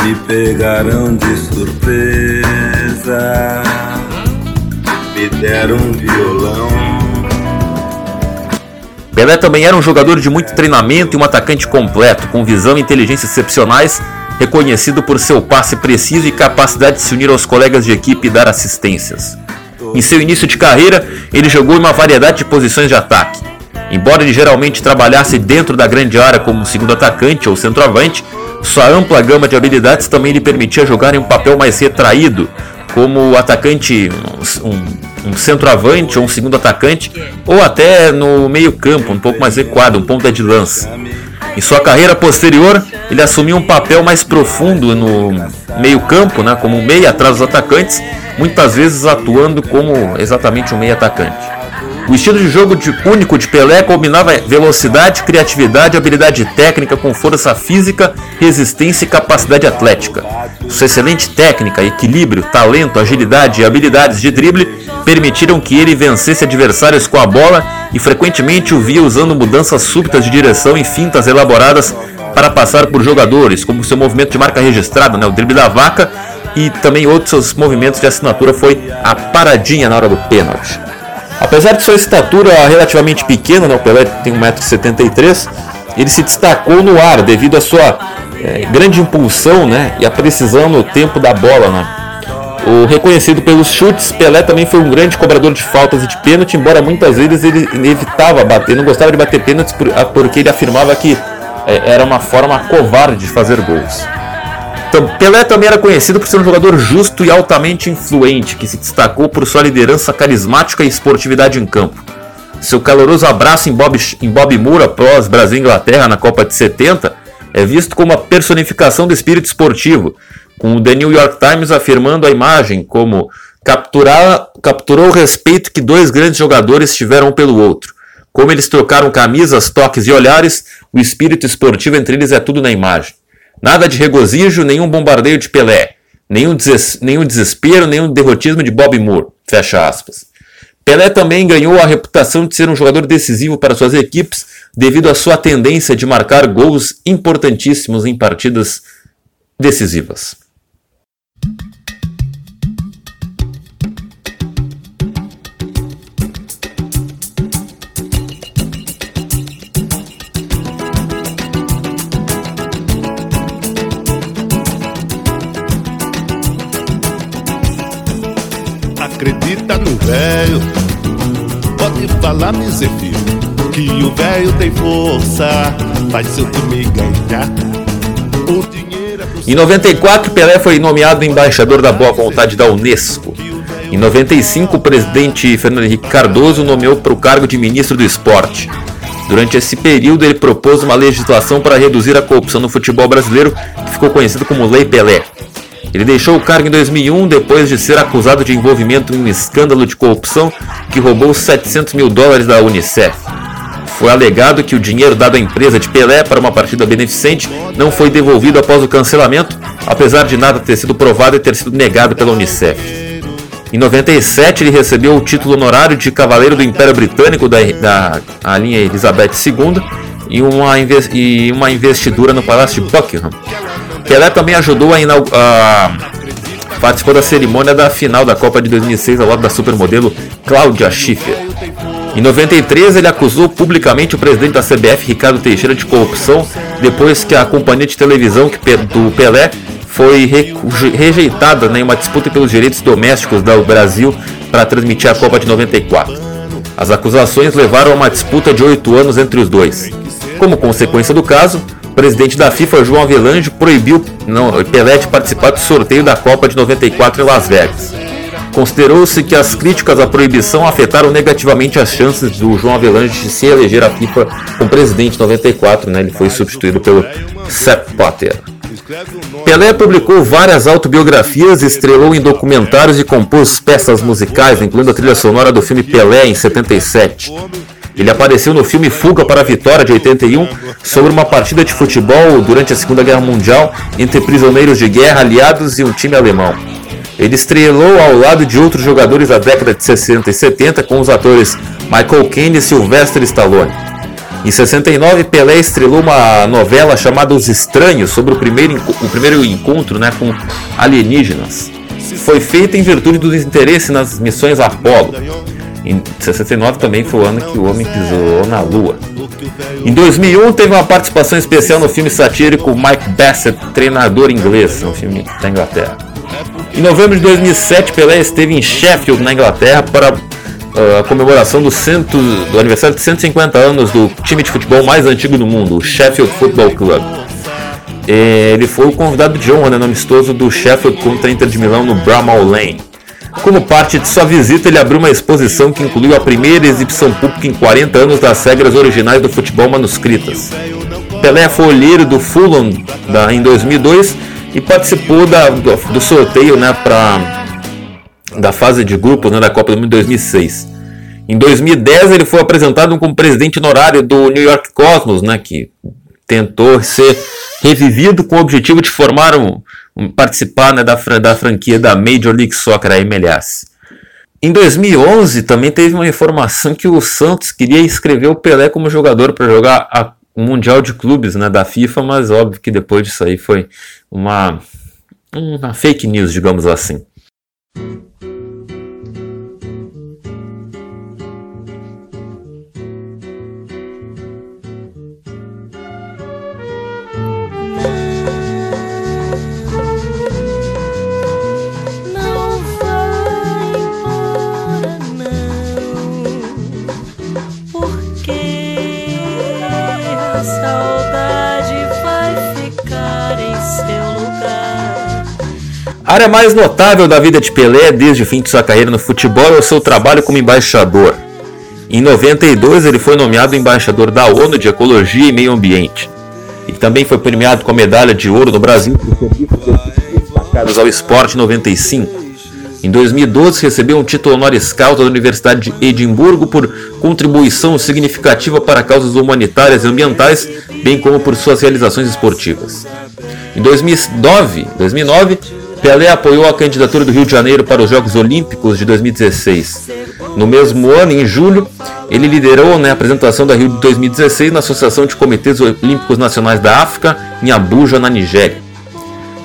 me pegaram de surpresa, me deram um violão. Pelé também era um jogador de muito treinamento e um atacante completo, com visão e inteligência excepcionais, reconhecido por seu passe preciso e capacidade de se unir aos colegas de equipe e dar assistências. Em seu início de carreira, ele jogou em uma variedade de posições de ataque. Embora ele geralmente trabalhasse dentro da grande área como segundo atacante ou centroavante, sua ampla gama de habilidades também lhe permitia jogar em um papel mais retraído, como atacante, um, um centroavante ou um segundo atacante, ou até no meio-campo, um pouco mais recuado, um ponta de lança. Em sua carreira posterior, ele assumiu um papel mais profundo no meio-campo, né, como um meia atrás dos atacantes, muitas vezes atuando como exatamente um meia atacante. O estilo de jogo de- único de Pelé combinava velocidade, criatividade, habilidade técnica com força física, resistência e capacidade atlética. Sua excelente técnica, equilíbrio, talento, agilidade e habilidades de drible permitiram que ele vencesse adversários com a bola e frequentemente o via usando mudanças súbitas de direção e fintas elaboradas para passar por jogadores, como seu movimento de marca registrada, né, o drible da vaca, e também outros seus movimentos de assinatura foi a paradinha na hora do pênalti. Apesar de sua estatura relativamente pequena, né, o Pelé tem 1,73m, ele se destacou no ar devido à sua eh, grande impulsão né, e a precisão no tempo da bola. Né. O reconhecido pelos chutes, Pelé também foi um grande cobrador de faltas e de pênalti, embora muitas vezes ele evitava bater, não gostava de bater pênaltis ah, porque ele afirmava que eh, era uma forma covarde de fazer gols. Pelé também era conhecido por ser um jogador justo e altamente influente, que se destacou por sua liderança carismática e esportividade em campo. Seu caloroso abraço em Bob, em Bob Moore após Brasil e Inglaterra na Copa de 70 é visto como a personificação do espírito esportivo, com o The New York Times afirmando a imagem como capturar, capturou o respeito que dois grandes jogadores tiveram um pelo outro. Como eles trocaram camisas, toques e olhares, o espírito esportivo entre eles é tudo na imagem. Nada de regozijo, nenhum bombardeio de Pelé, nenhum, des nenhum desespero, nenhum derrotismo de Bob Moore. Fecha aspas. Pelé também ganhou a reputação de ser um jogador decisivo para suas equipes devido à sua tendência de marcar gols importantíssimos em partidas decisivas. Acredita no velho, pode falar, me que o velho tem força, faz seu time ganhar. O dinheiro é Em 94, Pelé foi nomeado embaixador da boa vontade da Unesco. Em 95, o presidente Fernando Henrique Cardoso nomeou para o cargo de ministro do esporte. Durante esse período, ele propôs uma legislação para reduzir a corrupção no futebol brasileiro, que ficou conhecido como Lei Pelé. Ele deixou o cargo em 2001 depois de ser acusado de envolvimento em um escândalo de corrupção que roubou 700 mil dólares da Unicef. Foi alegado que o dinheiro dado à empresa de Pelé para uma partida beneficente não foi devolvido após o cancelamento, apesar de nada ter sido provado e ter sido negado pela Unicef. Em 97, ele recebeu o título honorário de Cavaleiro do Império Britânico da, da a linha Elizabeth II e uma, e uma investidura no Palácio de Buckingham. Pelé também ajudou a, inau- a participou da cerimônia da final da Copa de 2006 ao lado da supermodelo Cláudia Schiffer. Em 93, ele acusou publicamente o presidente da CBF, Ricardo Teixeira, de corrupção depois que a companhia de televisão do Pelé foi rejeitada né, em uma disputa pelos direitos domésticos do Brasil para transmitir a Copa de 94. As acusações levaram a uma disputa de oito anos entre os dois. Como consequência do caso, presidente da FIFA, João Avelange, proibiu não, Pelé de participar do sorteio da Copa de 94 em Las Vegas. Considerou-se que as críticas à proibição afetaram negativamente as chances do João Avelange de se eleger à FIFA como presidente em 94, né? Ele foi substituído pelo Sepp Blatter. Pelé publicou várias autobiografias, estrelou em documentários e compôs peças musicais, incluindo a trilha sonora do filme Pelé em 77. Ele apareceu no filme Fuga para a Vitória de 81 sobre uma partida de futebol durante a Segunda Guerra Mundial entre prisioneiros de guerra aliados e um time alemão. Ele estrelou ao lado de outros jogadores da década de 60 e 70 com os atores Michael Caine e Sylvester Stallone. Em 69, Pelé estrelou uma novela chamada Os Estranhos sobre o primeiro, o primeiro encontro né, com alienígenas. Foi feita em virtude do interesse nas missões Apollo. Em 69 também foi o ano que o homem pisou na Lua. Em 2001 teve uma participação especial no filme satírico Mike Bassett, Treinador Inglês, um filme da Inglaterra. Em novembro de 2007, Pelé esteve em Sheffield, na Inglaterra, para uh, a comemoração do, cento, do aniversário de 150 anos do time de futebol mais antigo do mundo, o Sheffield Football Club. Ele foi o convidado de honra né, no amistoso do Sheffield contra a Inter de Milão no Bramall Lane. Como parte de sua visita, ele abriu uma exposição que incluiu a primeira exibição pública em 40 anos das regras originais do futebol manuscritas. Pelé foi olheiro do Fulham da, em 2002 e participou da, do, do, sorteio né, pra, da fase de grupos né, da Copa do Mundo 2006. Em 2010 ele foi apresentado como presidente honorário do New York Cosmos, né, que tentou ser revivido com o objetivo de formar um, participar né, da, da franquia da Major League Soccer, a MLS. Em 2011 também teve uma informação que o Santos queria escrever o Pelé como jogador para jogar a, o Mundial de Clubes né, da FIFA, mas óbvio que depois disso aí foi uma, uma fake news, digamos assim. Área mais notável da vida de Pelé desde o fim de sua carreira no futebol é o seu trabalho como embaixador. Em 92 ele foi nomeado embaixador da ONU de Ecologia e Meio Ambiente. E também foi premiado com a medalha de ouro no Brasil por serviços destacados ao esporte em 95. Em 2012 recebeu um título honoris causa da Universidade de Edimburgo por contribuição significativa para causas humanitárias e ambientais, bem como por suas realizações esportivas. Em 2009, 2009 Pelé apoiou a candidatura do Rio de Janeiro para os Jogos Olímpicos de 2016. No mesmo ano, em julho, ele liderou né, a apresentação da Rio de 2016 na Associação de Comitês Olímpicos Nacionais da África, em Abuja, na Nigéria.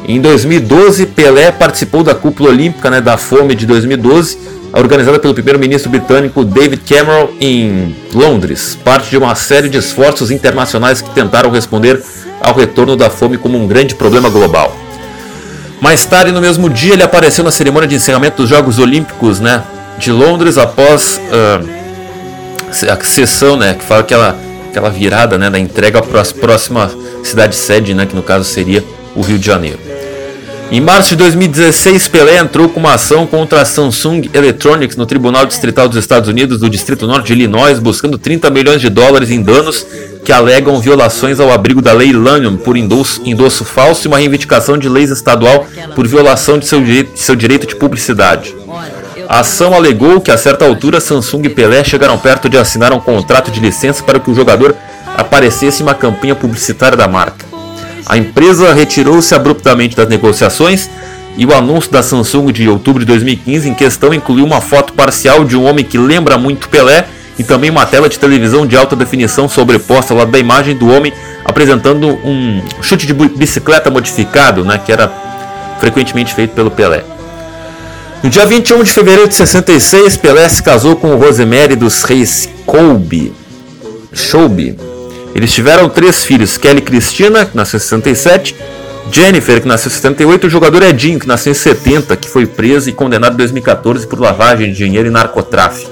Em 2012, Pelé participou da cúpula olímpica né, da Fome de 2012, organizada pelo primeiro-ministro britânico David Cameron em Londres, parte de uma série de esforços internacionais que tentaram responder ao retorno da fome como um grande problema global. Mais tarde, no mesmo dia, ele apareceu na cerimônia de encerramento dos Jogos Olímpicos né, de Londres após uh, a sessão, né, que fala aquela, aquela virada né, da entrega para a próxima cidade-sede, né, que no caso seria o Rio de Janeiro. Em março de 2016, Pelé entrou com uma ação contra a Samsung Electronics no Tribunal Distrital dos Estados Unidos do Distrito Norte de Illinois, buscando 30 milhões de dólares em danos que alegam violações ao abrigo da Lei Lanham por endosso, endosso falso e uma reivindicação de leis estadual por violação de seu seu direito de publicidade. A ação alegou que a certa altura Samsung e Pelé chegaram perto de assinar um contrato de licença para que o jogador aparecesse em uma campanha publicitária da marca. A empresa retirou-se abruptamente das negociações e o anúncio da Samsung de outubro de 2015 em questão incluiu uma foto parcial de um homem que lembra muito Pelé e também uma tela de televisão de alta definição sobreposta ao lado da imagem do homem apresentando um chute de bicicleta modificado, né, que era frequentemente feito pelo Pelé. No dia 21 de fevereiro de 66, Pelé se casou com Rosemary dos Reis Colby. Eles tiveram três filhos: Kelly Cristina, que nasceu em 67, Jennifer, que nasceu em 78, e o jogador Edinho, que nasceu em 70, que foi preso e condenado em 2014 por lavagem de dinheiro e narcotráfico.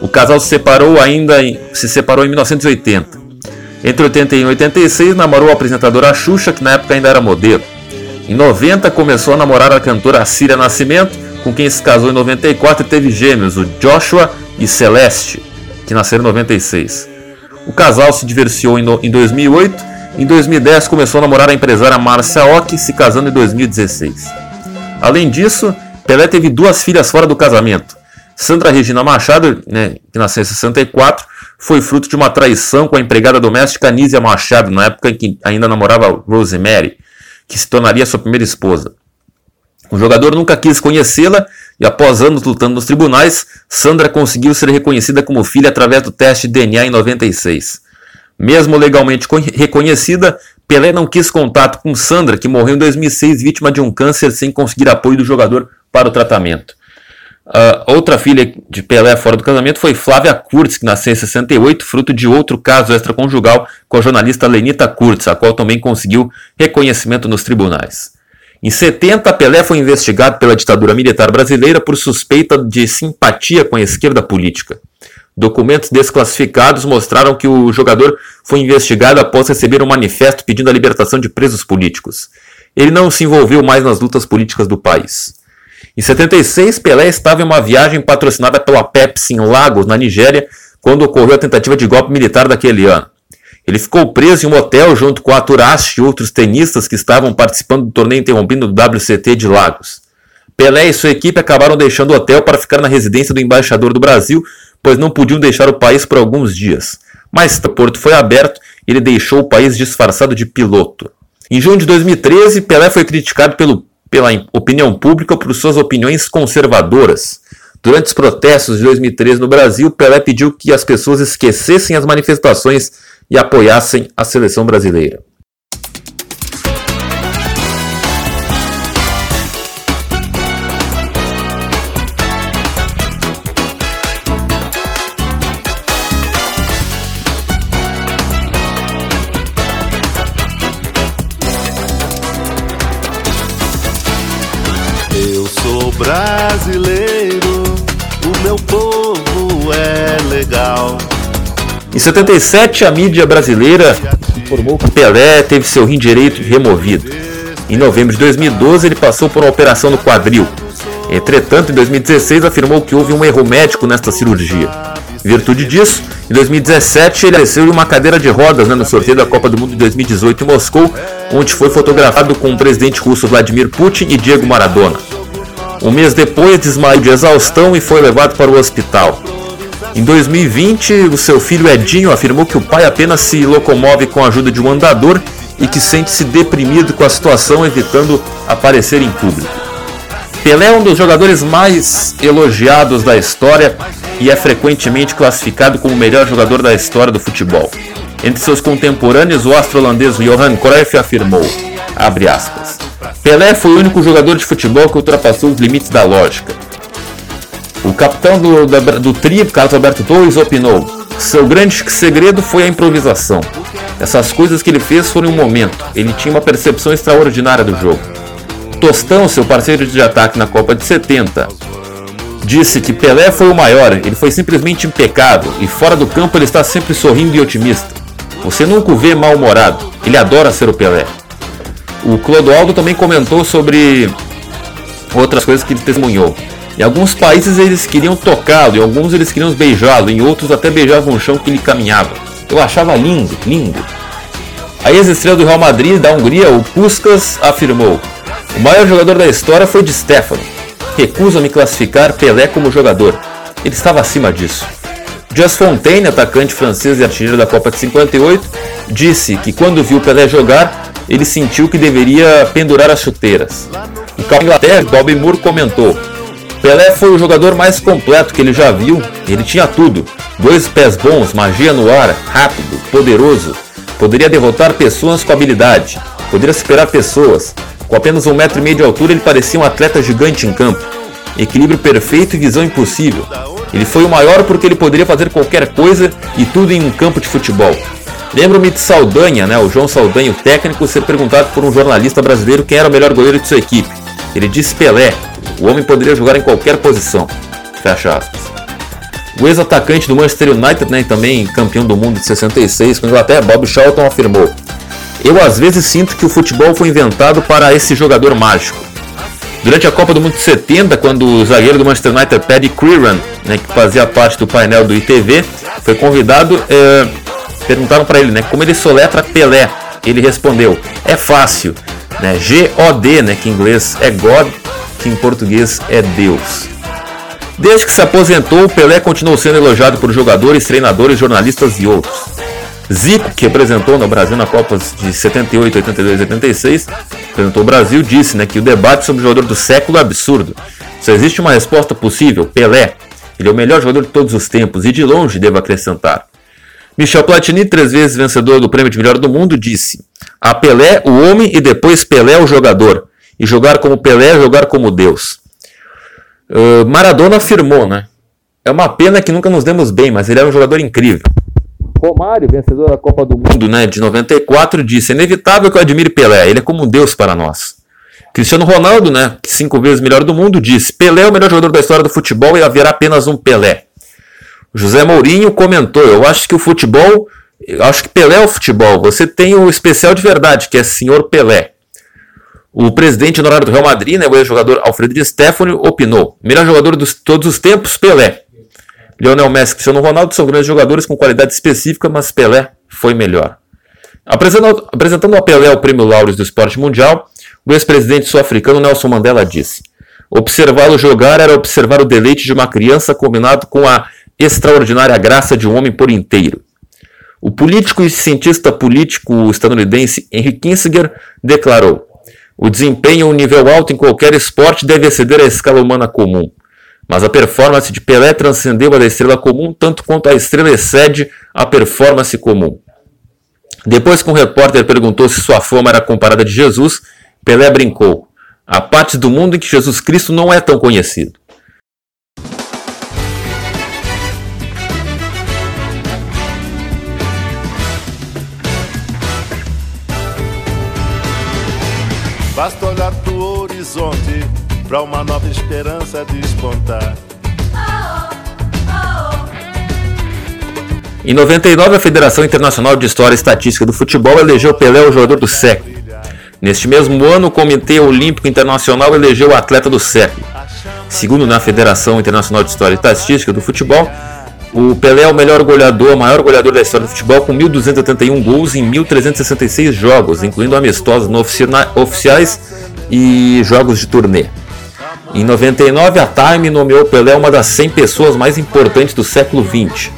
O casal se separou ainda em, se separou em 1980. Entre 81 e 86 namorou a apresentadora Xuxa, que na época ainda era modelo. Em 90 começou a namorar a cantora Círia Nascimento, com quem se casou em 94 e teve gêmeos, o Joshua e Celeste, que nasceram em 96. O casal se divorciou em 2008 Em 2010 começou a namorar a empresária Márcia Ock, se casando em 2016. Além disso, Pelé teve duas filhas fora do casamento. Sandra Regina Machado, né, que nasceu em 64, foi fruto de uma traição com a empregada doméstica Anísia Machado, na época em que ainda namorava Rosemary, que se tornaria sua primeira esposa. O jogador nunca quis conhecê-la e, após anos lutando nos tribunais, Sandra conseguiu ser reconhecida como filha através do teste de DNA em 96. Mesmo legalmente reconhecida, Pelé não quis contato com Sandra, que morreu em 2006 vítima de um câncer sem conseguir apoio do jogador para o tratamento. Uh, outra filha de Pelé fora do casamento foi Flávia Kurtz, que nasceu em 68, fruto de outro caso extraconjugal com a jornalista Lenita Kurtz, a qual também conseguiu reconhecimento nos tribunais. Em 70, Pelé foi investigado pela ditadura militar brasileira por suspeita de simpatia com a esquerda política. Documentos desclassificados mostraram que o jogador foi investigado após receber um manifesto pedindo a libertação de presos políticos. Ele não se envolveu mais nas lutas políticas do país. Em 76, Pelé estava em uma viagem patrocinada pela Pepsi em Lagos, na Nigéria, quando ocorreu a tentativa de golpe militar daquele ano. Ele ficou preso em um hotel junto com a Turashi e outros tenistas que estavam participando do torneio interrompido do WCT de Lagos. Pelé e sua equipe acabaram deixando o hotel para ficar na residência do embaixador do Brasil, pois não podiam deixar o país por alguns dias. Mas o porto foi aberto e ele deixou o país disfarçado de piloto. Em junho de 2013, Pelé foi criticado pelo, pela opinião pública por suas opiniões conservadoras. Durante os protestos de 2013 no Brasil, Pelé pediu que as pessoas esquecessem as manifestações e apoiassem a seleção brasileira. Em 77, a mídia brasileira informou que Pelé teve seu rim direito removido. Em novembro de 2012, ele passou por uma operação no quadril. Entretanto, em 2016, afirmou que houve um erro médico nesta cirurgia. Em virtude disso, em 2017, ele apareceu em uma cadeira de rodas né, no sorteio da Copa do Mundo de 2018 em Moscou, onde foi fotografado com o presidente russo Vladimir Putin e Diego Maradona. Um mês depois, desmaiou de exaustão e foi levado para o hospital. Em 2020, o seu filho Edinho afirmou que o pai apenas se locomove com a ajuda de um andador e que sente-se deprimido com a situação, evitando aparecer em público. Pelé é um dos jogadores mais elogiados da história e é frequentemente classificado como o melhor jogador da história do futebol. Entre seus contemporâneos, o astro holandês Johan Cruyff afirmou, aspas, Pelé foi o único jogador de futebol que ultrapassou os limites da lógica. O capitão do, do, do trio, Carlos Alberto Torres, opinou: seu grande segredo foi a improvisação. Essas coisas que ele fez foram um momento. Ele tinha uma percepção extraordinária do jogo. Tostão, seu parceiro de ataque na Copa de 70, disse que Pelé foi o maior, ele foi simplesmente impecável e fora do campo ele está sempre sorrindo e otimista. Você nunca o vê mal-humorado, ele adora ser o Pelé. O Clodoaldo também comentou sobre outras coisas que ele testemunhou. Em alguns países eles queriam tocá-lo, em alguns eles queriam beijá-lo, em outros até beijavam o chão que ele caminhava. Eu achava lindo, lindo. A ex-estrela do Real Madrid da Hungria, o Puskas, afirmou: O maior jogador da história foi de Stefano. Recuso a me classificar Pelé como jogador. Ele estava acima disso. Just Fontaine, atacante francês e artilheiro da Copa de 58, disse que quando viu Pelé jogar, ele sentiu que deveria pendurar as chuteiras. O campo Inglaterra, Bob Moore comentou: Pelé foi o jogador mais completo que ele já viu. Ele tinha tudo: dois pés bons, magia no ar, rápido, poderoso. Poderia derrotar pessoas com habilidade, poderia superar pessoas. Com apenas um metro e meio de altura, ele parecia um atleta gigante em campo. Equilíbrio perfeito e visão impossível. Ele foi o maior porque ele poderia fazer qualquer coisa e tudo em um campo de futebol. Lembro-me de Saldanha, né, o João Saldanha, o técnico, ser perguntado por um jornalista brasileiro quem era o melhor goleiro de sua equipe. Ele disse Pelé, o homem poderia jogar em qualquer posição. Fecha aspas. O ex-atacante do Manchester United, né, também campeão do mundo de 66 com a Inglaterra, Bob Charlton afirmou: Eu às vezes sinto que o futebol foi inventado para esse jogador mágico. Durante a Copa do Mundo de 70, quando o zagueiro do Manchester United, Paddy Creran, né, que fazia parte do painel do ITV, foi convidado, é, perguntaram para ele né, como ele soletra Pelé. Ele respondeu: É fácil, né? G-O-D, né? Que em inglês é God, que em português é Deus. Desde que se aposentou, Pelé continuou sendo elogiado por jogadores, treinadores, jornalistas e outros. Zico, que representou no Brasil na Copa de 78, 82 e 86, representou o Brasil, disse né, que o debate sobre o jogador do século é absurdo. Só existe uma resposta possível, Pelé. Ele é o melhor jogador de todos os tempos e de longe devo acrescentar. Michel Platini, três vezes vencedor do prêmio de melhor do mundo, disse: A Pelé, o homem e depois Pelé, o jogador. E jogar como Pelé é jogar como Deus. Uh, Maradona afirmou, né? É uma pena que nunca nos demos bem, mas ele era um jogador incrível. Romário, vencedor da Copa do Mundo né, de 94, disse: É inevitável que eu admire Pelé, ele é como um Deus para nós. Cristiano Ronaldo, né, cinco vezes melhor do mundo, disse: Pelé é o melhor jogador da história do futebol e haverá apenas um Pelé. José Mourinho comentou: Eu acho que o futebol, eu acho que Pelé é o futebol. Você tem o especial de verdade, que é Senhor Pelé. O presidente honorário do Real Madrid, né, o ex-jogador Alfredo Di Stefano, opinou: melhor jogador de todos os tempos, Pelé. Lionel Messi e Cristiano Ronaldo são grandes jogadores com qualidade específica, mas Pelé foi melhor. Apresentando, apresentando ao Pelé o prêmio Laureus do esporte mundial, o ex-presidente sul-africano Nelson Mandela disse: Observá-lo jogar era observar o deleite de uma criança combinado com a extraordinária graça de um homem por inteiro. O político e cientista político estadunidense Henry Kissinger declarou: O desempenho um nível alto em qualquer esporte deve exceder a escala humana comum. Mas a performance de Pelé transcendeu a da estrela comum tanto quanto a estrela excede a performance comum. Depois que um repórter perguntou se sua fama era comparada de Jesus, Pelé brincou: Há partes do mundo em que Jesus Cristo não é tão conhecido. Horizonte para uma nova esperança despontar. Em 99, a Federação Internacional de História e Estatística do Futebol elegeu Pelé o jogador do século. Neste mesmo ano, o Comitê Olímpico Internacional elegeu o atleta do século. Segundo na Federação Internacional de História e Estatística do Futebol, o Pelé é o melhor goleador, o maior goleador da história do futebol, com 1.281 gols em 1.366 jogos, incluindo amistosos não oficiais e jogos de turnê. Em 99, a Time nomeou Pelé uma das 100 pessoas mais importantes do século XX.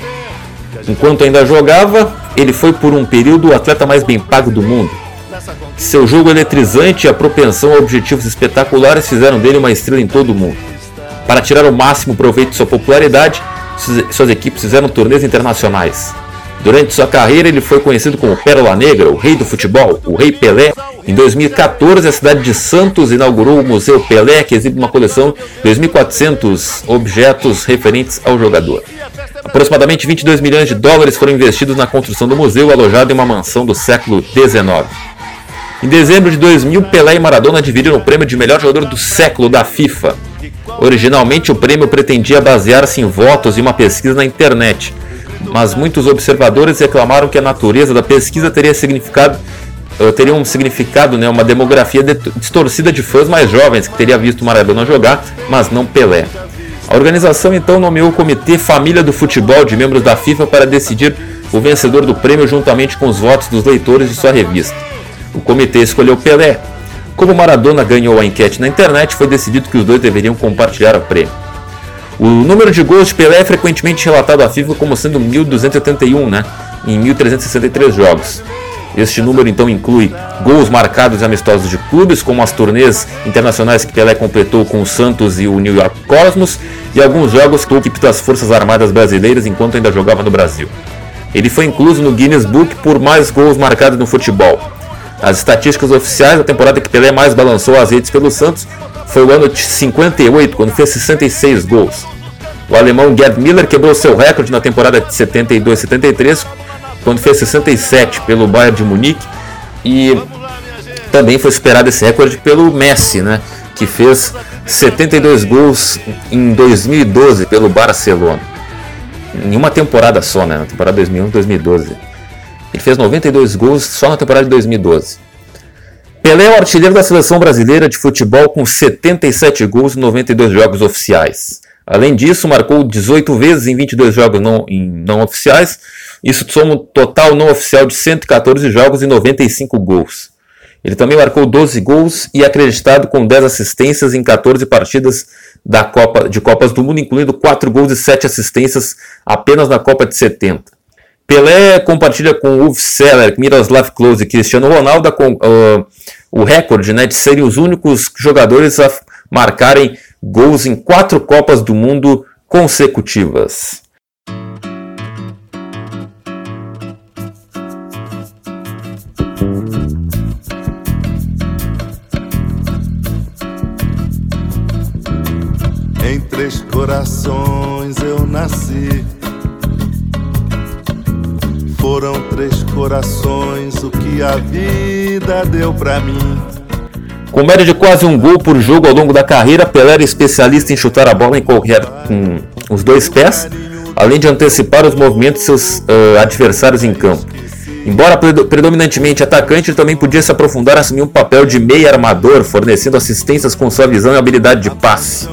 Enquanto ainda jogava, ele foi por um período o atleta mais bem pago do mundo. Seu jogo eletrizante e a propensão a objetivos espetaculares fizeram dele uma estrela em todo o mundo. Para tirar o máximo proveito de sua popularidade, suas equipes fizeram turnês internacionais. Durante sua carreira, ele foi conhecido como Pérola Negra, o rei do futebol, o rei Pelé. Em 2014, a cidade de Santos inaugurou o Museu Pelé, que exibe uma coleção de 2.400 objetos referentes ao jogador. Aproximadamente 22 milhões de dólares foram investidos na construção do museu, alojado em uma mansão do século XIX. Em dezembro de 2000, Pelé e Maradona dividiram o prêmio de melhor jogador do século da FIFA. Originalmente, o prêmio pretendia basear-se em votos e uma pesquisa na internet, mas muitos observadores reclamaram que a natureza da pesquisa teria significado eh, teria um significado, né, uma demografia distorcida de fãs mais jovens que teria visto Maradona jogar, mas não Pelé. A organização então nomeou o Comitê Família do Futebol de membros da FIFA para decidir o vencedor do prêmio juntamente com os votos dos leitores de sua revista. O comitê escolheu Pelé. Como Maradona ganhou a enquete na internet, foi decidido que os dois deveriam compartilhar o prêmio. O número de gols de Pelé é frequentemente relatado à FIFA como sendo 1.281, né, em 1.363 jogos. Este número então inclui gols marcados e amistosos de clubes, como as turnês internacionais que Pelé completou com o Santos e o New York Cosmos, e alguns jogos com a equipe das Forças Armadas Brasileiras enquanto ainda jogava no Brasil. Ele foi incluso no Guinness Book por mais gols marcados no futebol. As estatísticas oficiais da temporada que Pelé mais balançou as redes pelo Santos foi o ano de 58, quando fez 66 gols. O alemão Gerd Miller quebrou seu recorde na temporada de 72-73, quando fez 67 pelo Bayern de Munique, e também foi superado esse recorde pelo Messi, né, que fez 72 gols em 2012 pelo Barcelona. Em uma temporada só, né, na temporada 2001-2012. Ele fez 92 gols só na temporada de 2012. Pelé é o artilheiro da seleção brasileira de futebol com 77 gols em 92 jogos oficiais. Além disso, marcou 18 vezes em 22 jogos não, não oficiais, Isso soma um total não oficial de 114 jogos e 95 gols. Ele também marcou 12 gols e é acreditado com 10 assistências em 14 partidas da Copa, de Copas do Mundo, incluindo 4 gols e 7 assistências apenas na Copa de 70. Pelé compartilha com Ulf Seller, Miroslav Klose e Cristiano Ronaldo uh, o recorde né, de serem os únicos jogadores a marcarem gols em quatro Copas do Mundo consecutivas. Em três corações eu nasci. Foram três corações o que a vida deu pra mim. Com média de quase um gol por jogo ao longo da carreira, Pelé era especialista em chutar a bola e correr com os dois pés, além de antecipar os movimentos de seus uh, adversários em campo. Embora predominantemente atacante, ele também podia se aprofundar e assumir um papel de meio armador, fornecendo assistências com sua visão e habilidade de passe.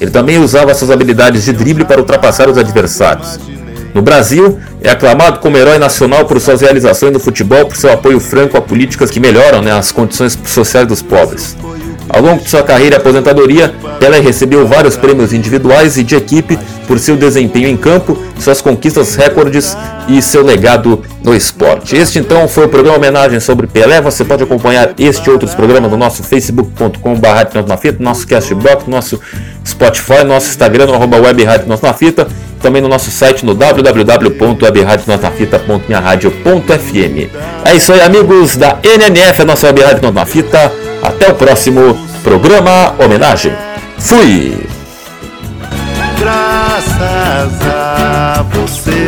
Ele também usava suas habilidades de drible para ultrapassar os adversários. No Brasil, é aclamado como herói nacional por suas realizações no futebol, por seu apoio franco a políticas que melhoram né, as condições sociais dos pobres. Ao longo de sua carreira e aposentadoria, Pelé recebeu vários prêmios individuais e de equipe por seu desempenho em campo, suas conquistas recordes e seu legado no esporte. Este então foi o programa homenagem sobre Pelé. Você pode acompanhar este e outros programas no nosso facebook.com.br, nosso castbox, nosso Spotify, nosso Instagram, no arroba web na fita, também no nosso site no www.webradionotafita.minharadio.fm. É isso aí, amigos da NNF, a nossa web na fita. Até o próximo programa homenagem. Fui! Graças a vocês,